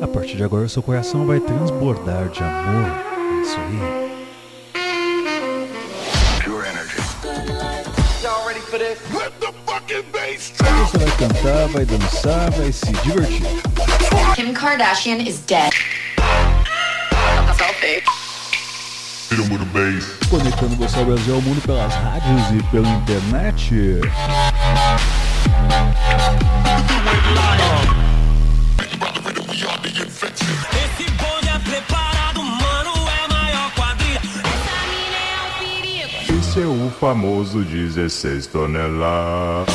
A partir de agora, seu coração vai transbordar de amor. Isso aí. Você vai cantar, vai dançar, vai se divertir. Kim Kardashian is dead. Conectando você ao Brasil ao mundo pelas rádios e pela internet. Famoso 16 toneladas.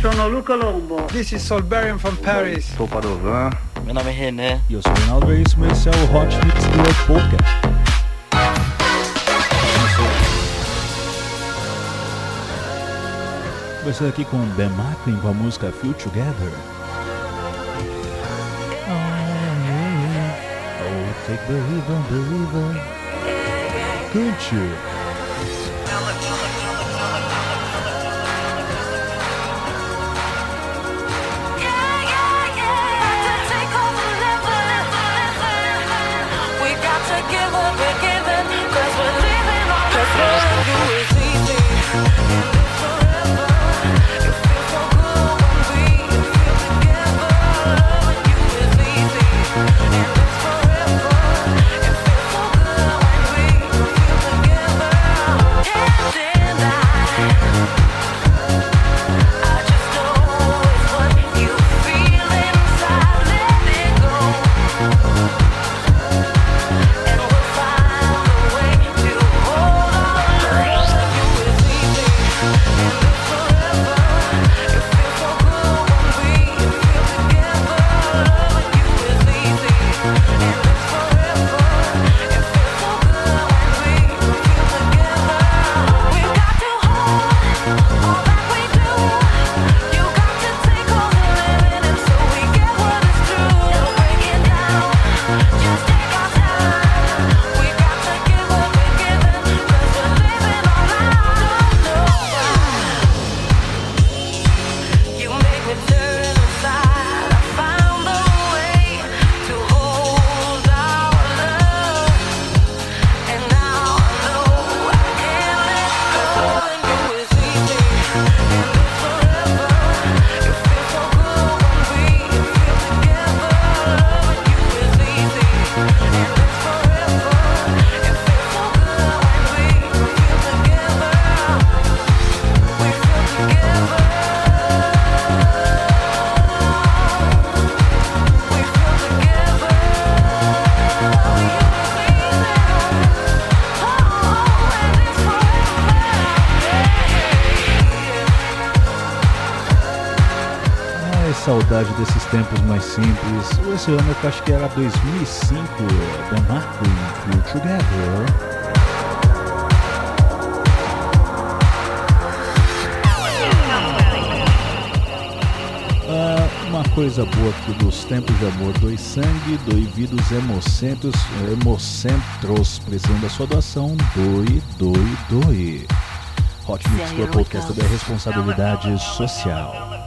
Sono Luca Lombo. This is Solberian from Paris. Sou Padovan. Meu nome é René. E eu sou o Reinaldo Veríssimo esse é o Hot Mix Club Podcast. Começando aqui com Ben Macklin com a música Feel Together. Oh, take believer, believer. Cante. Ai, saudade desses tempos mais simples. Esse ano eu acho que era 2005. Ben Macklin, Feel Together. Ah, uma coisa boa aqui dos tempos de amor, dois sangue, dois vidos hemocentros, hemocentros, precisando da sua doação, doe, doe, doe. Hot Mix Club Podcast da responsabilidade social.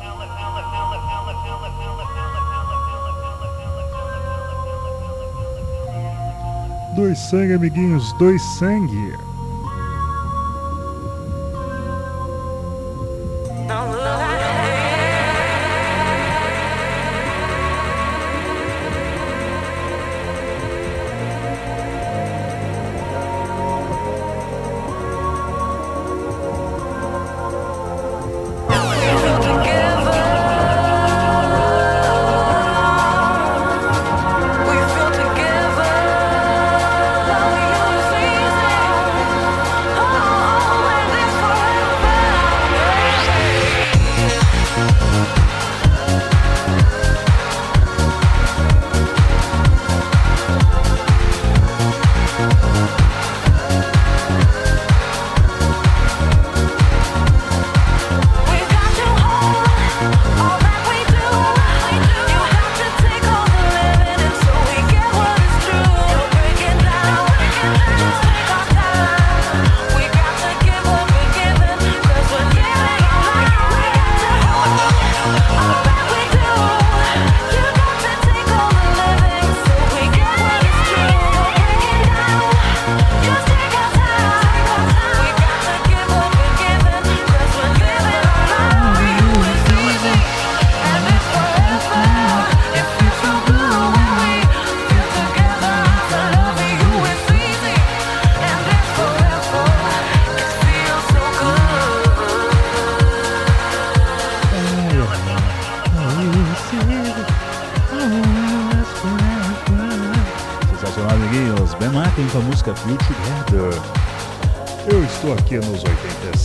Dois sangue, amiguinhos, dois sangue.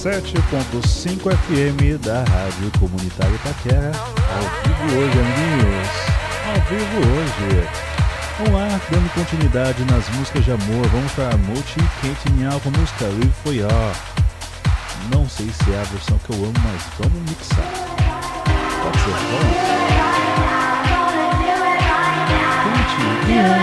87.5 FM da Rádio Comunitária Itaquera, ao vivo hoje, amiguinhos. Ao vivo hoje. Vamos lá, dando continuidade nas músicas de amor. Vamos para Multi Kate Miau com a música Live For. Não sei se é a versão que eu amo, mas vamos mixar. Pode ser, vamos? Kate Miau.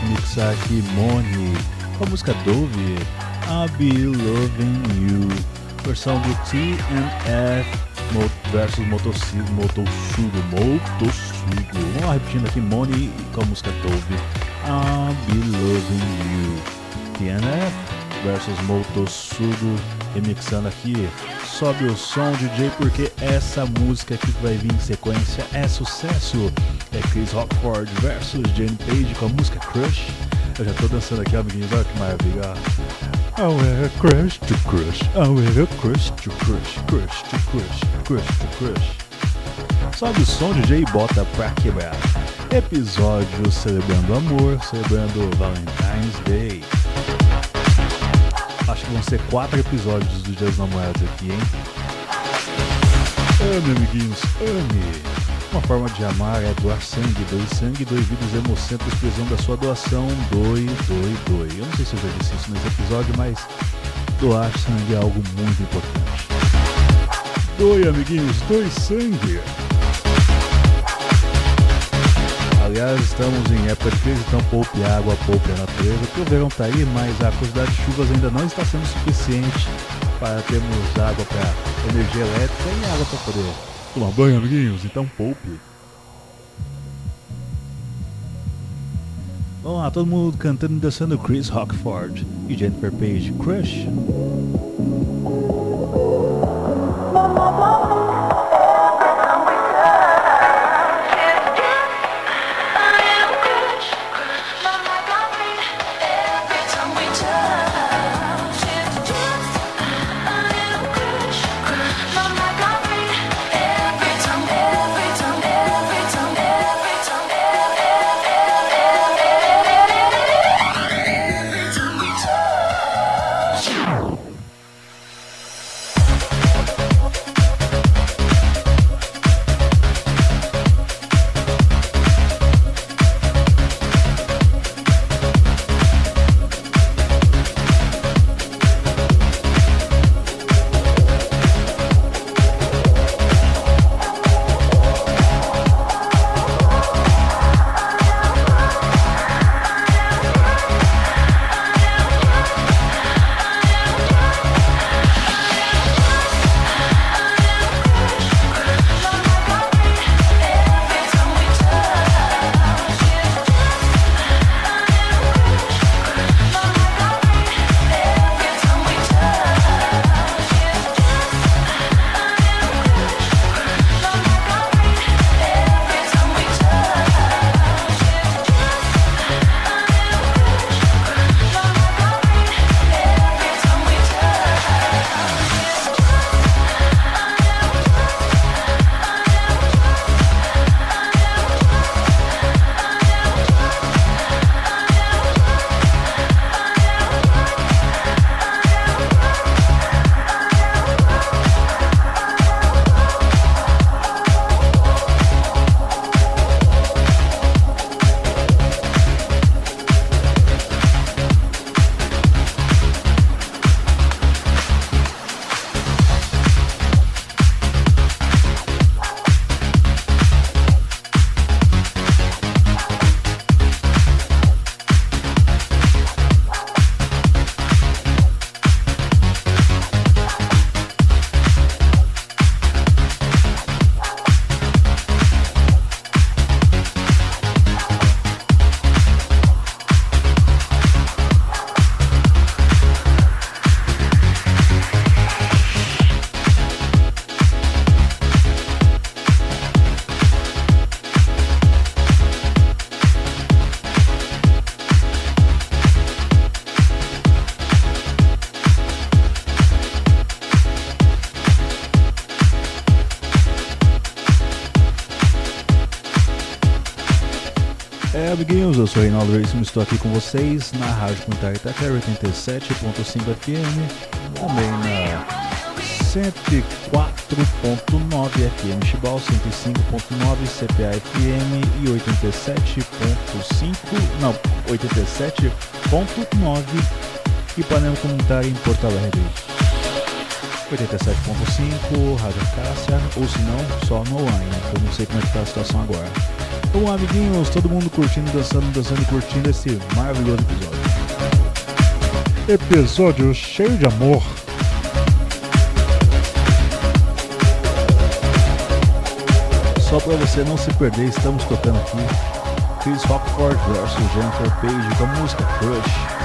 Amigos. Mixar aqui Moni com a música Dove, I'll Be Loving You, versão do Mo- versus Motossugo, Motossugo. Vamos lá repetindo aqui Moni com a música Dove, I'll Be Loving You, T&F versus Motossugo, remixando aqui. Sobe o som, DJ, porque essa música aqui que vai vir em sequência é sucesso. É Chris Rockford versus Jane Page com a música Crush. Eu já tô dançando aqui, amiguinhos, olha que maravilha. I wear a crush to crush, I wear a crush to crush, crush to crush, crush to crush. Sobe o som, DJ, e bota pra quebrar. Episódio celebrando amor, celebrando Valentine's Day. Acho que vão ser quatro episódios do Dia dos Namorados aqui, hein? Ame, amiguinhos, ame! Uma forma de amar é doar sangue, doe sangue, doe vidas hemocentros, precisando da sua doação, doe, doe, doe. Eu não sei se eu já disse isso nesse episódio, mas doar sangue é algo muito importante. Doe, amiguinhos, doe sangue! Aliás, estamos em época de crise, então poupe água, poupe a natureza, porque o verão está aí, mas a quantidade de chuvas ainda não está sendo suficiente para termos água para energia elétrica e água para poder tomar banho, amiguinhos. Então poupe. Vamos lá, todo mundo cantando e dançando Chris Rockford e Jennifer Page Crush. Eu sou Reinaldo Veríssimo, estou aqui com vocês na Rádio Comunitária Itaquera 87.5 FM, também na 104.9 FM Chibal, 105.9 CPA FM e 87.5, não, 87.9 Ipanema Comunitária em Porto Alegre. 87.5 Rádio Cássia, ou se não, só no online, eu não sei como é que está a situação agora. Então, amiguinhos, todo mundo curtindo, dançando, dançando e curtindo esse maravilhoso episódio. Episódio cheio de amor. Só para você não se perder, estamos tocando aqui Chris Rockford versus Jennifer Page com a música Crush.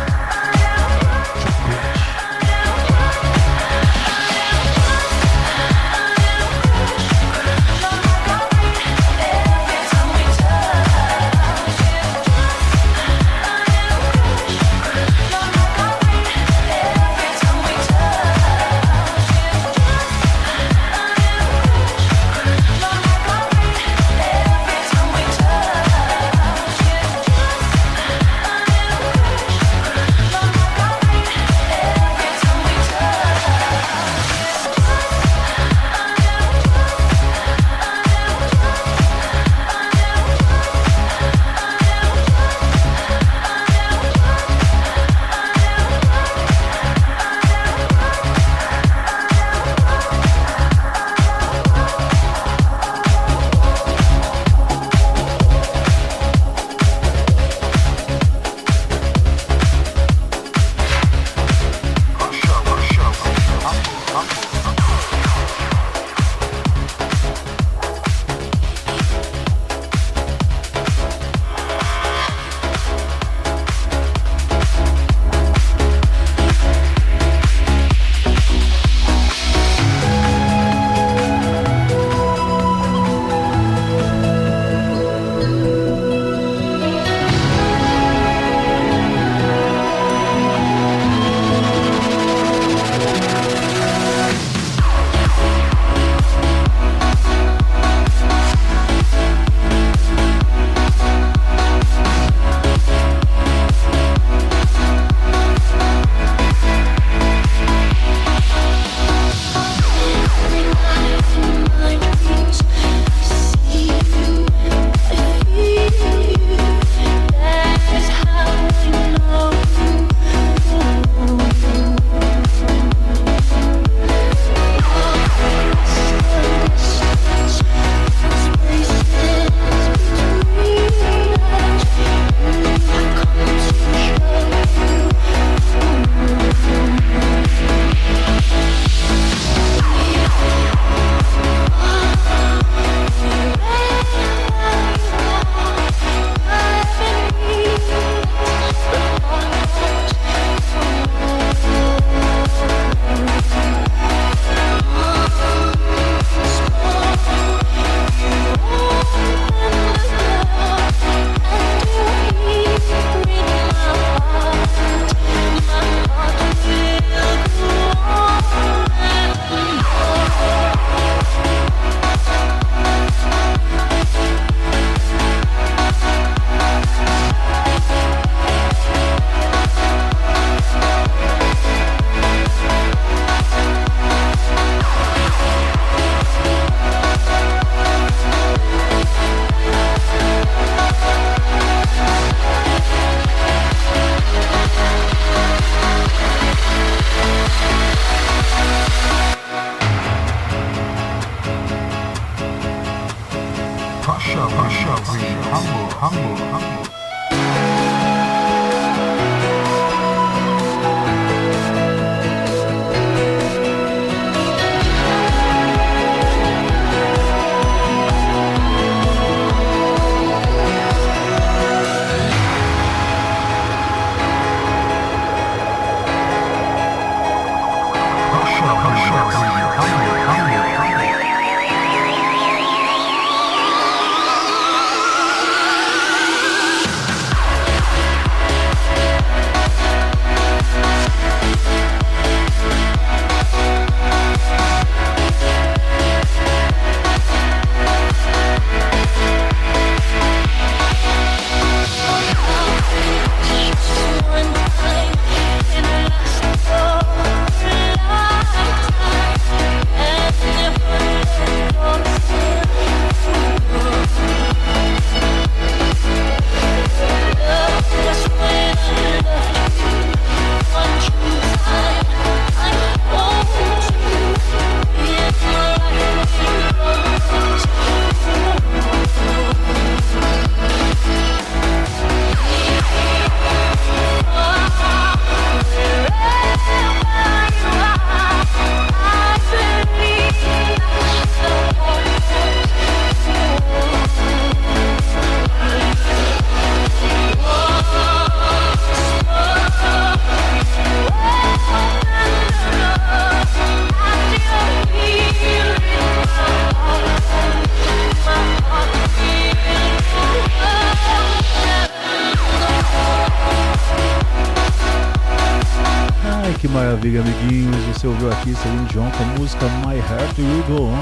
Aqui Celine Dion com a música My Heart Will Go On.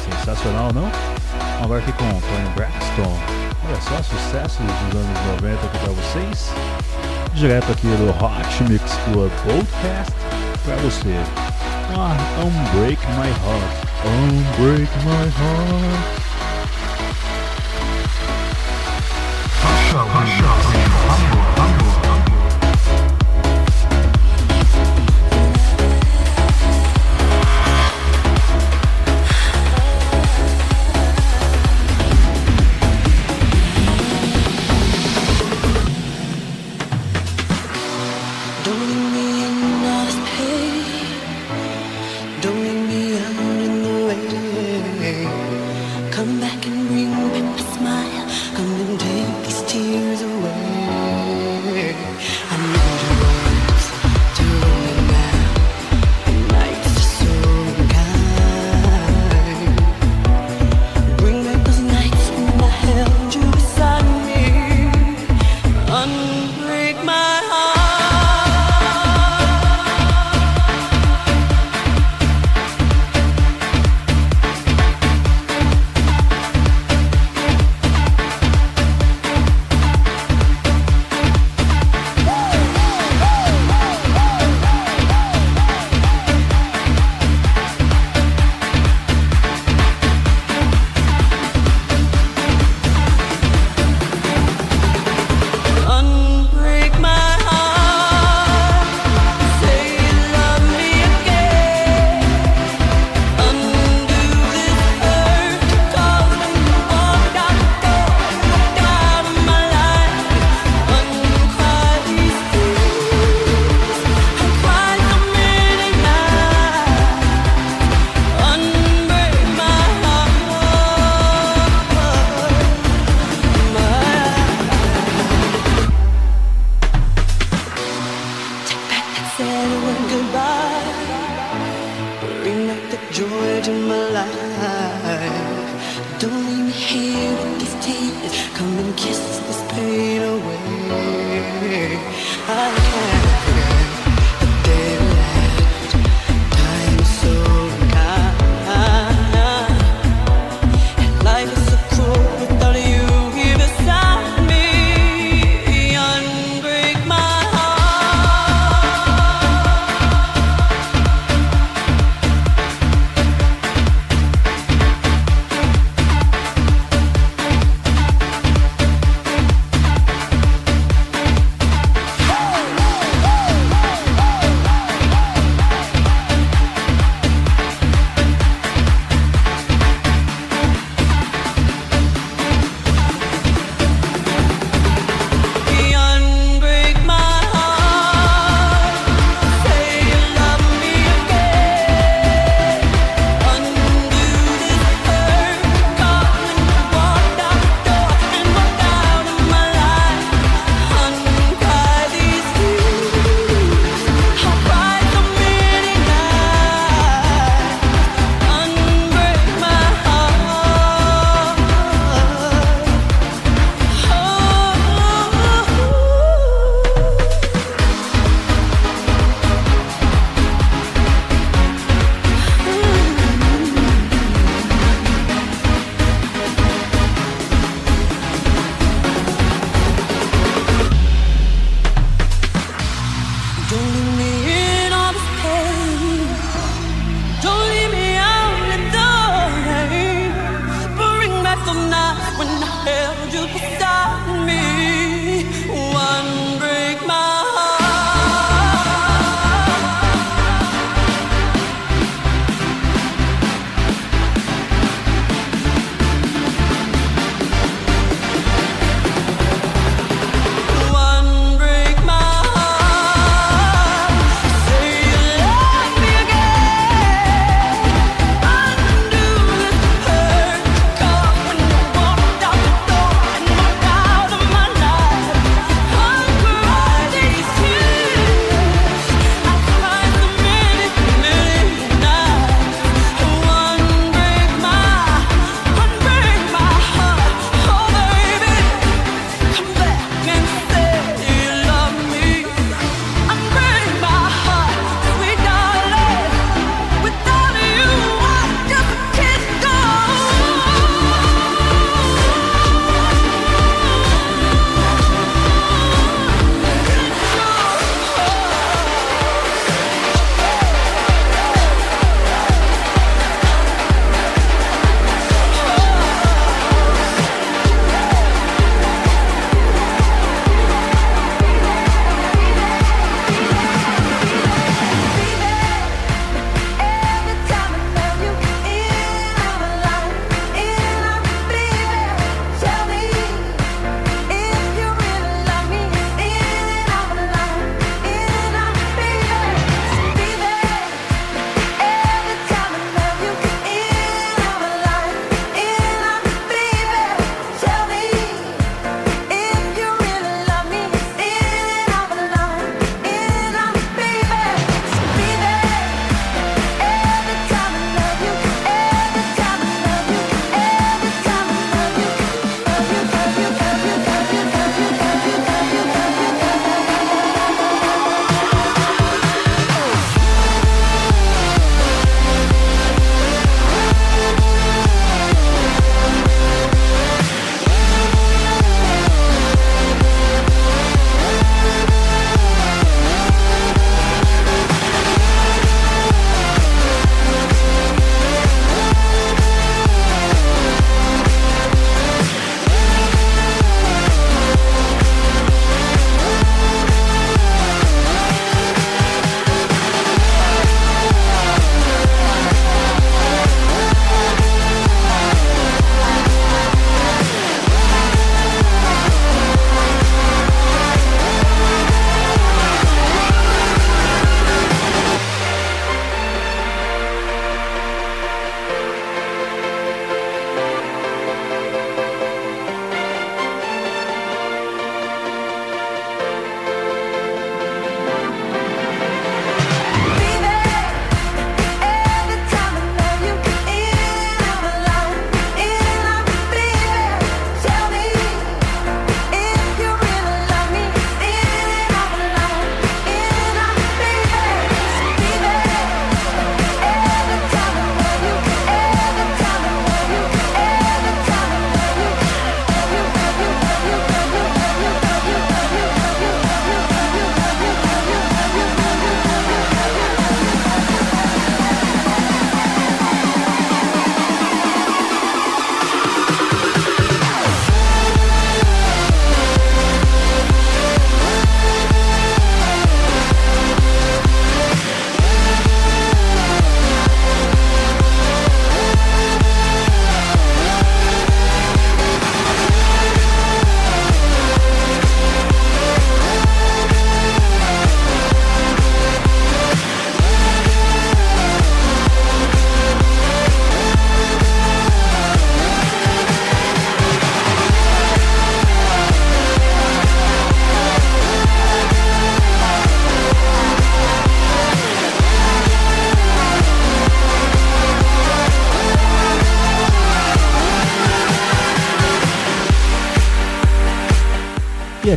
Sensacional, não? Agora aqui com Tony Braxton. Olha só, sucesso dos anos 90 aqui pra vocês. Direto aqui do Hot Mix Club Podcast pra você. Ah, Unbreak My Heart. Unbreak My Heart.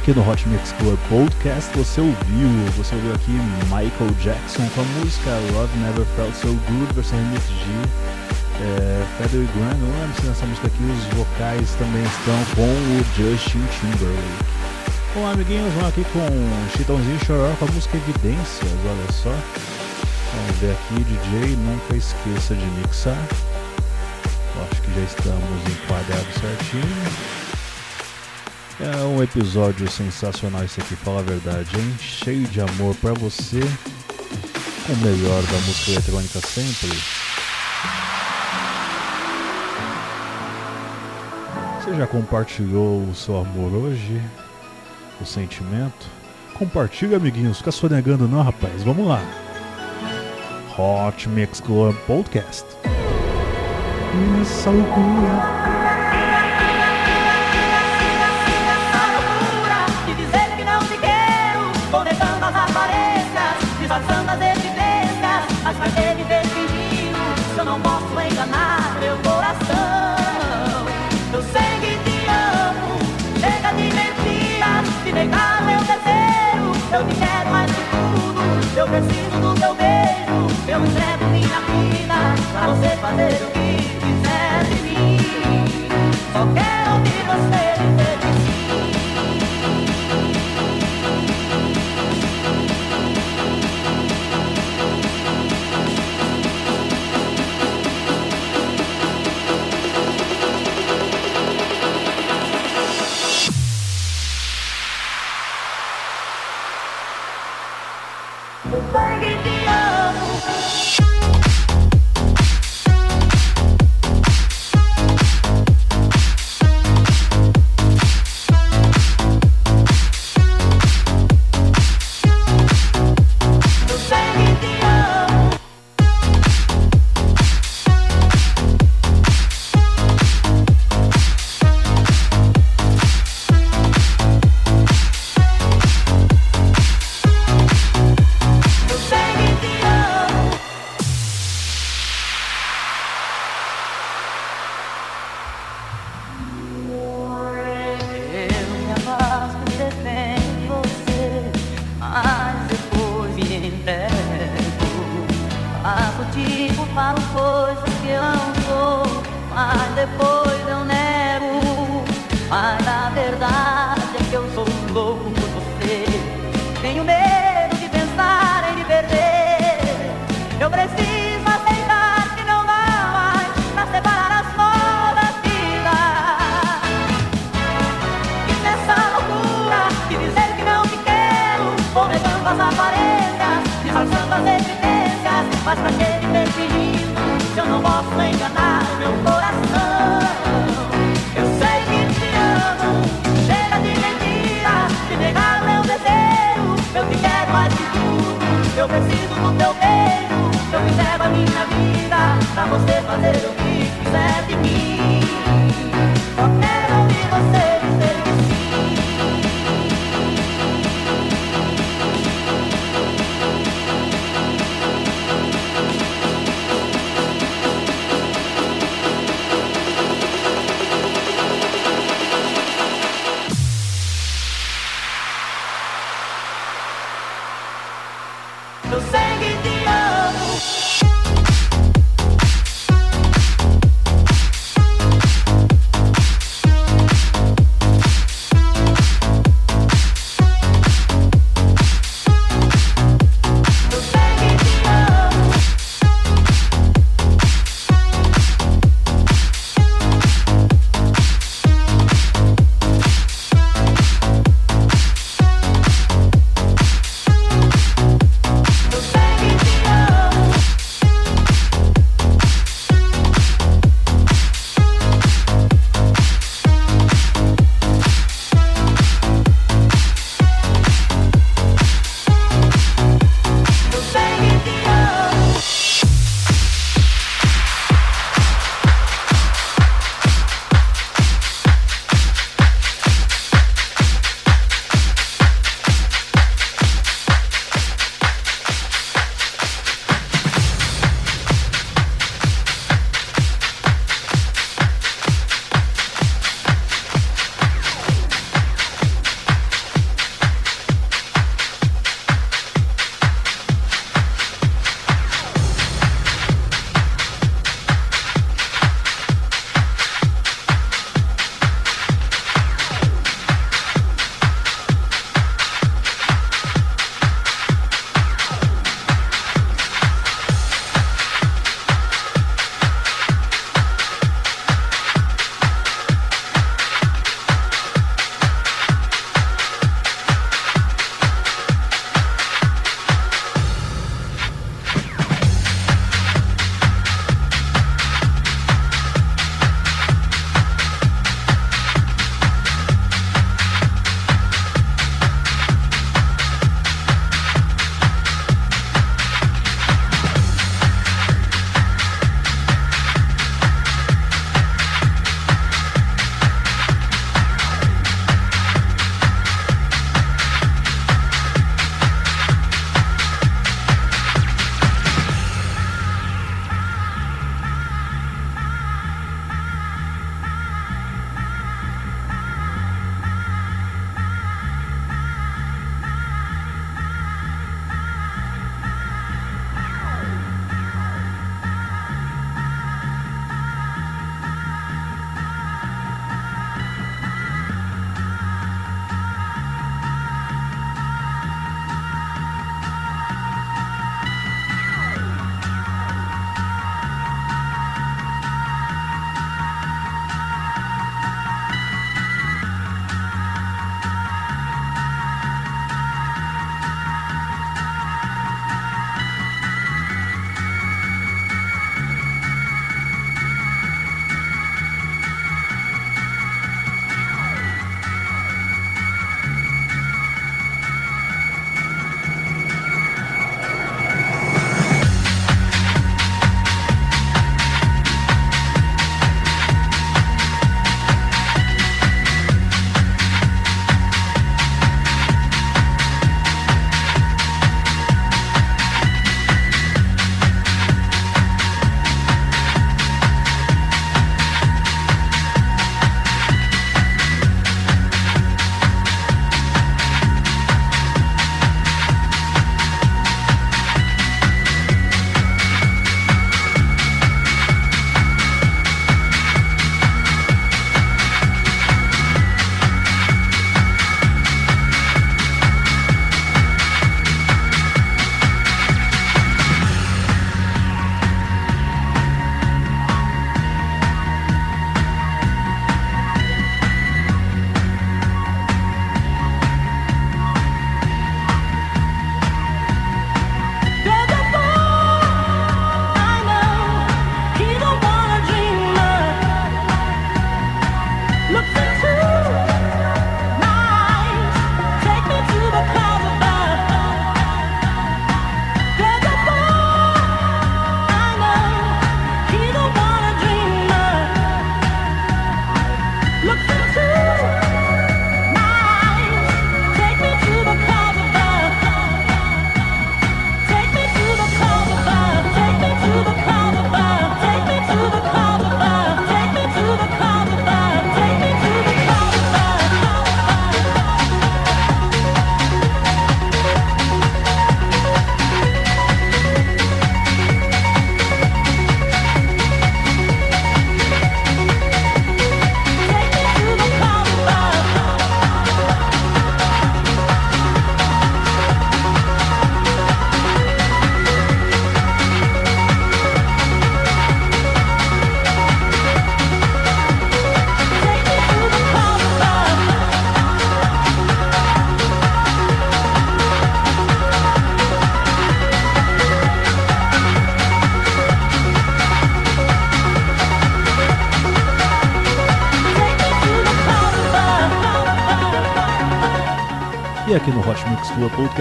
Aqui no Hot Mix Club Podcast você ouviu, você ouviu aqui Michael Jackson com a música Love Never Felt So Good, versão remix de é, Frederick Grant. Não lembro se nessa música aqui os vocais também estão com o Justin Timberlake. Bom, amiguinhos, vamos aqui com Chitãozinho Choró com a música Evidências, olha só. Vamos ver aqui, DJ, nunca esqueça de mixar. Acho que já estamos enquadrados certinho. É um episódio sensacional esse aqui, fala a verdade, hein? Cheio de amor para você, o melhor da música eletrônica sempre. Você já compartilhou o seu amor hoje? O sentimento? Compartilha, amiguinhos, fica sonegando não, rapaz. Vamos lá. Hot Mix Club Podcast. Essa loucura. Não posso enganar meu coração? Eu sei que te amo, chega de mentiras, de negar meu desejo, eu te quero mais que tudo, eu preciso do teu beijo, eu entrego minha vida, pra você fazer o que quiser de mim, só quero ouvir você dizer que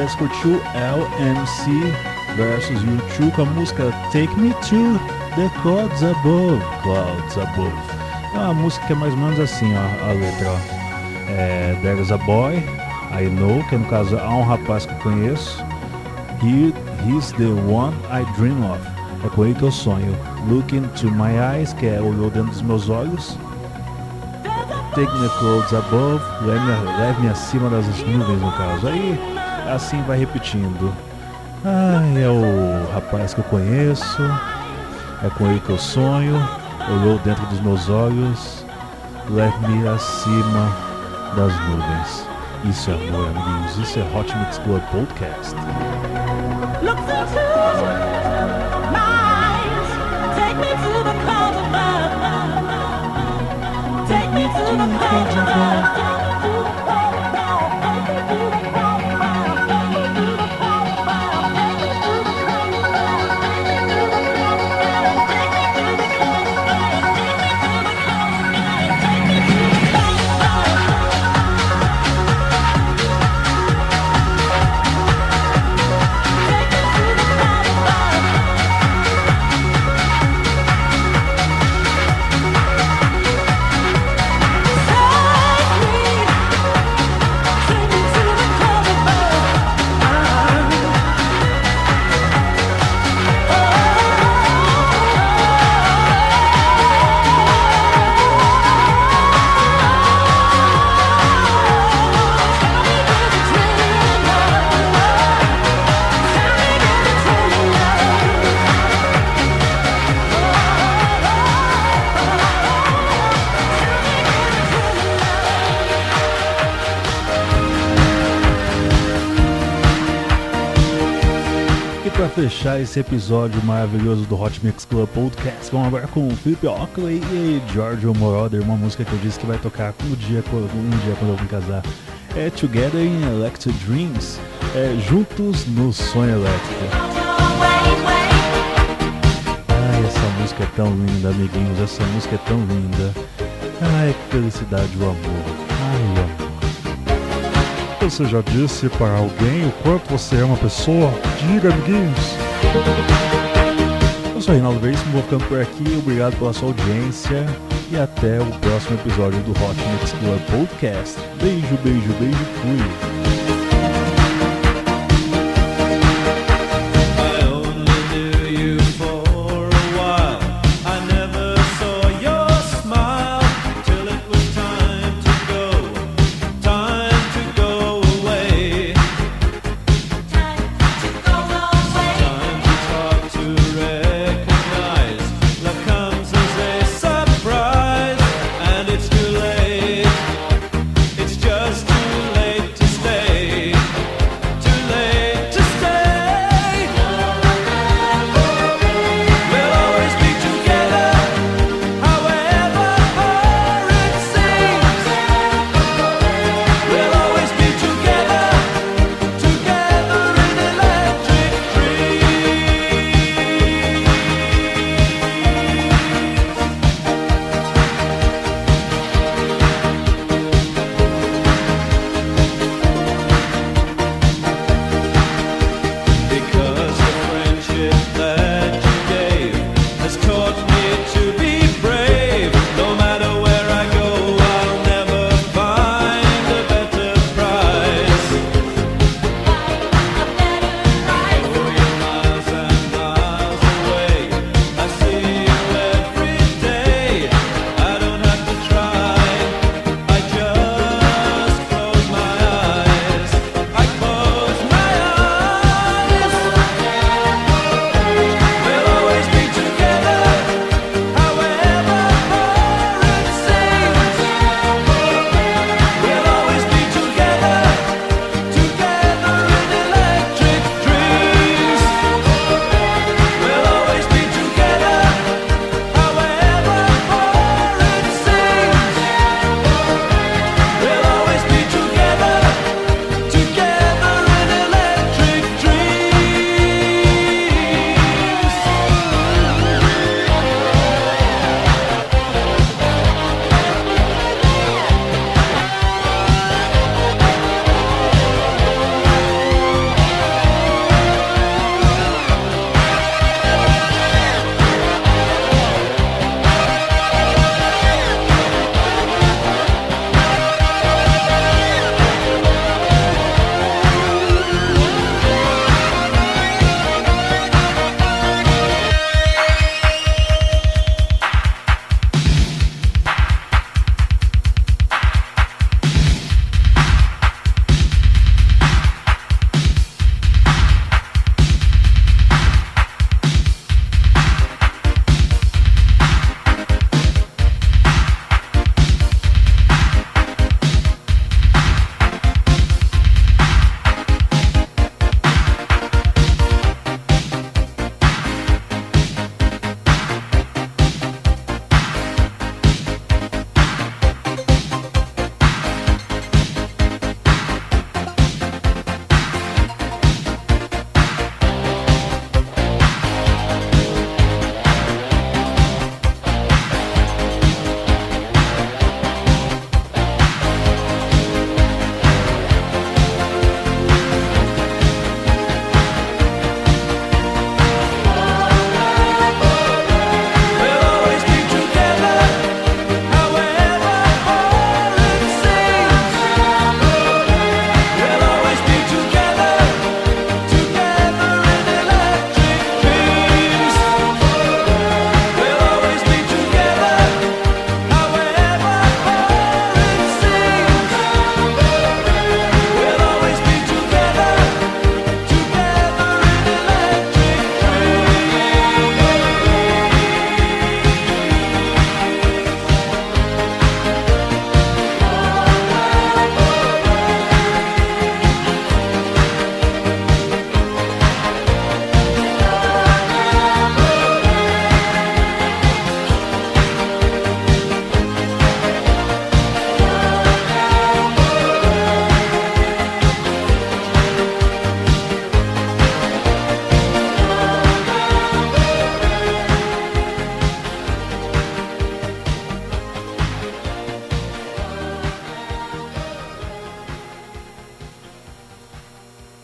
Podcast curtiu LMC versus U2 com a música Take Me to the Clouds Above. Clouds Above. É uma música que é mais ou menos assim, ó, a letra. Ó. É, There's a boy, I know, que no caso há um rapaz que eu conheço. He, he's the one I dream of. É com ele que eu sonho. Look into my eyes, que é olhou dentro dos meus olhos. Take me clouds above, leve-me leve acima das nuvens no caso. Aí assim vai repetindo. Ai, é o rapaz que eu conheço, é com ele que eu sonho, olhou dentro dos meus olhos, leve-me acima das nuvens. Isso é amor, amiguinhos. Isso é Hot Mix Club Podcast. Take me to the fechar esse episódio maravilhoso do Hot Mix Club Podcast, vamos agora com o Philip Ockley e Giorgio Moroder, uma música que eu disse que vai tocar um dia, um dia quando eu me casar. É Together in Electric Dreams, é Juntos no Sonho Elétrico. Ai, essa música é tão linda, amiguinhos, essa música é tão linda. Ai, que felicidade, o amor. Você já disse para alguém o quanto você é uma pessoa? Diga, amiguinhos. Eu sou Reinaldo Veríssimo, vou ficando por aqui. Obrigado pela sua audiência e até o próximo episódio do Hot Mix Club Podcast. Beijo, beijo, beijo, fui.